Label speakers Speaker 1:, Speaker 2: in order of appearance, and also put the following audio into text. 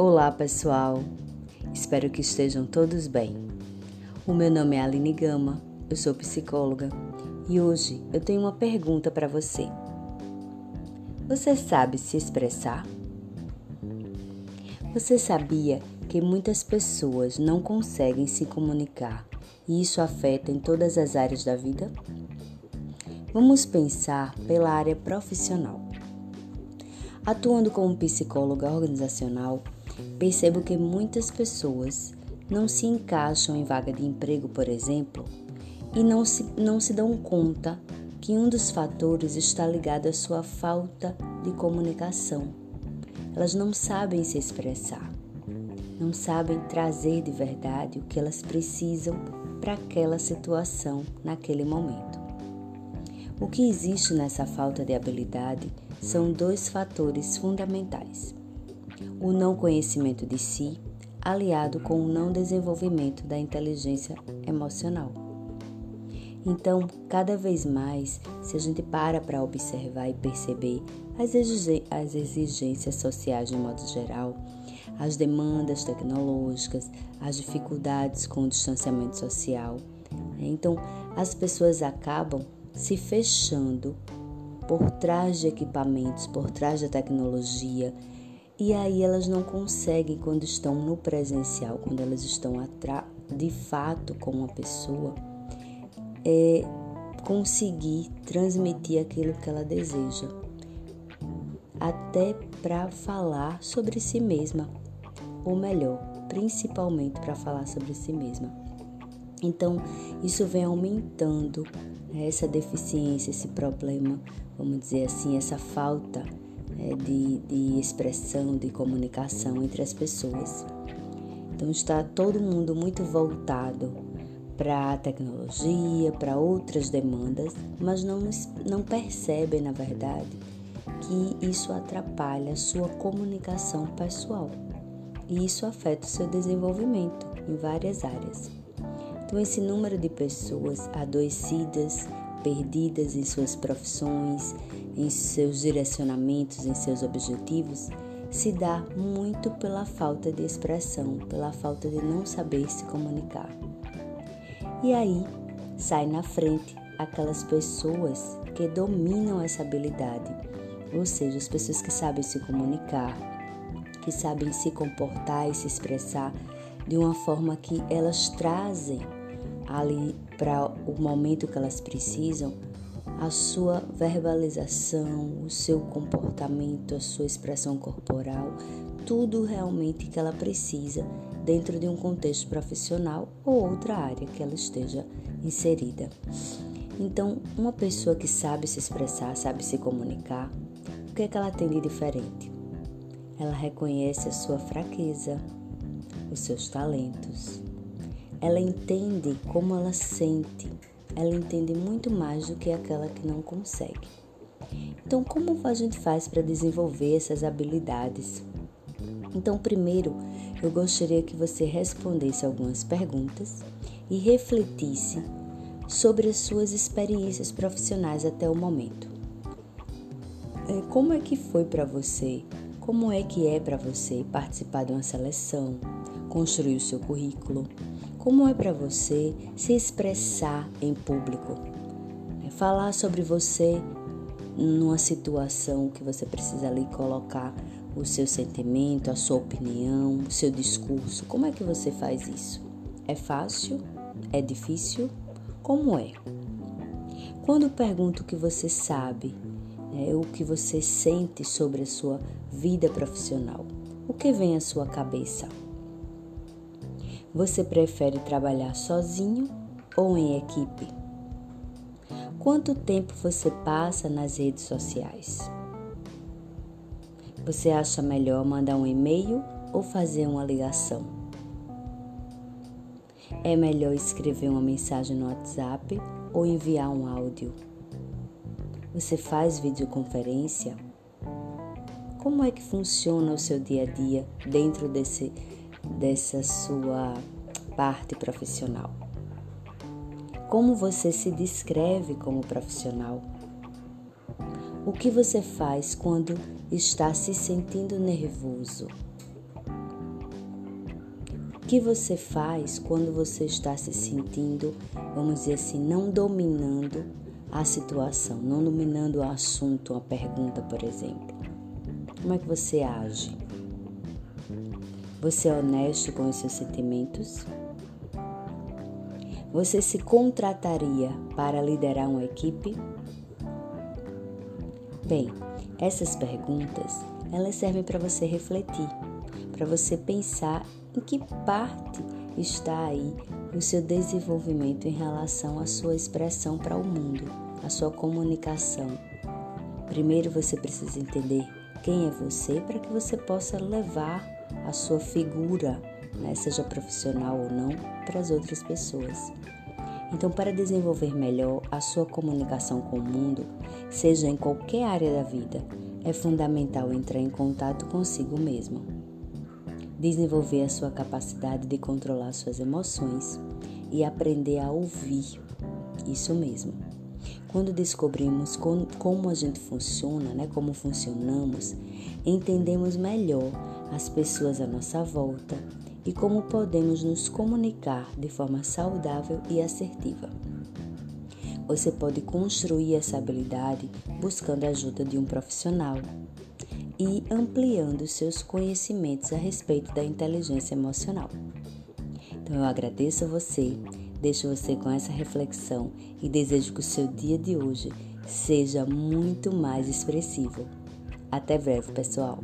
Speaker 1: Olá, pessoal. Espero que estejam todos bem. O meu nome é Aline Gama, eu sou psicóloga e hoje eu tenho uma pergunta para você. Você sabe se expressar? Você sabia que muitas pessoas não conseguem se comunicar e isso afeta em todas as áreas da vida? Vamos pensar pela área profissional. Atuando como psicóloga organizacional, percebo que muitas pessoas não se encaixam em vaga de emprego, por exemplo, e não se, não se dão conta que um dos fatores está ligado à sua falta de comunicação. Elas não sabem se expressar, não sabem trazer de verdade o que elas precisam para aquela situação naquele momento. O que existe nessa falta de habilidade são dois fatores fundamentais: o não conhecimento de si, aliado com o não desenvolvimento da inteligência emocional. Então, cada vez mais, se a gente para para observar e perceber as exigências sociais de modo geral, as demandas tecnológicas, as dificuldades com o distanciamento social, né? então as pessoas acabam se fechando por trás de equipamentos, por trás da tecnologia, e aí elas não conseguem, quando estão no presencial, quando elas estão de fato com uma pessoa, é, conseguir transmitir aquilo que ela deseja, até para falar sobre si mesma, ou melhor, principalmente para falar sobre si mesma. Então, isso vem aumentando né, essa deficiência, esse problema, vamos dizer assim, essa falta de, de expressão, de comunicação entre as pessoas. Então, está todo mundo muito voltado para a tecnologia, para outras demandas, mas não, não percebem, na verdade, que isso atrapalha a sua comunicação pessoal e isso afeta o seu desenvolvimento em várias áreas. Então, esse número de pessoas adoecidas, perdidas em suas profissões, em seus direcionamentos, em seus objetivos, se dá muito pela falta de expressão, pela falta de não saber se comunicar. E aí sai na frente aquelas pessoas que dominam essa habilidade, ou seja, as pessoas que sabem se comunicar, que sabem se comportar e se expressar de uma forma que elas trazem ali para o momento que elas precisam, a sua verbalização, o seu comportamento, a sua expressão corporal, tudo realmente que ela precisa dentro de um contexto profissional ou outra área que ela esteja inserida. Então, uma pessoa que sabe se expressar, sabe se comunicar, o que é que ela tem de diferente? Ela reconhece a sua fraqueza, os seus talentos, ela entende como ela sente, ela entende muito mais do que aquela que não consegue. Então, como a gente faz para desenvolver essas habilidades? Então, primeiro, eu gostaria que você respondesse algumas perguntas e refletisse sobre as suas experiências profissionais até o momento. É, como é que foi para você? Como é que é para você participar de uma seleção, construir o seu currículo? Como é para você se expressar em público? É falar sobre você numa situação que você precisa ali colocar o seu sentimento, a sua opinião, o seu discurso. Como é que você faz isso? É fácil? É difícil? Como é? Quando pergunto o que você sabe, né, o que você sente sobre a sua vida profissional, o que vem à sua cabeça? Você prefere trabalhar sozinho ou em equipe? Quanto tempo você passa nas redes sociais? Você acha melhor mandar um e-mail ou fazer uma ligação? É melhor escrever uma mensagem no WhatsApp ou enviar um áudio? Você faz videoconferência? Como é que funciona o seu dia a dia dentro desse dessa sua parte profissional. Como você se descreve como profissional? O que você faz quando está se sentindo nervoso? que você faz quando você está se sentindo, vamos dizer assim, não dominando a situação, não dominando o assunto, uma pergunta, por exemplo? Como é que você age? Você é honesto com os seus sentimentos? Você se contrataria para liderar uma equipe? Bem, essas perguntas, elas servem para você refletir, para você pensar em que parte está aí o seu desenvolvimento em relação à sua expressão para o mundo, a sua comunicação. Primeiro você precisa entender quem é você para que você possa levar a sua figura, né, seja profissional ou não, para as outras pessoas. Então, para desenvolver melhor a sua comunicação com o mundo, seja em qualquer área da vida, é fundamental entrar em contato consigo mesmo. Desenvolver a sua capacidade de controlar suas emoções e aprender a ouvir. Isso mesmo. Quando descobrimos como a gente funciona, né, como funcionamos, entendemos melhor as pessoas à nossa volta e como podemos nos comunicar de forma saudável e assertiva. Você pode construir essa habilidade buscando a ajuda de um profissional e ampliando seus conhecimentos a respeito da inteligência emocional. Então eu agradeço a você, deixo você com essa reflexão e desejo que o seu dia de hoje seja muito mais expressivo. Até breve, pessoal!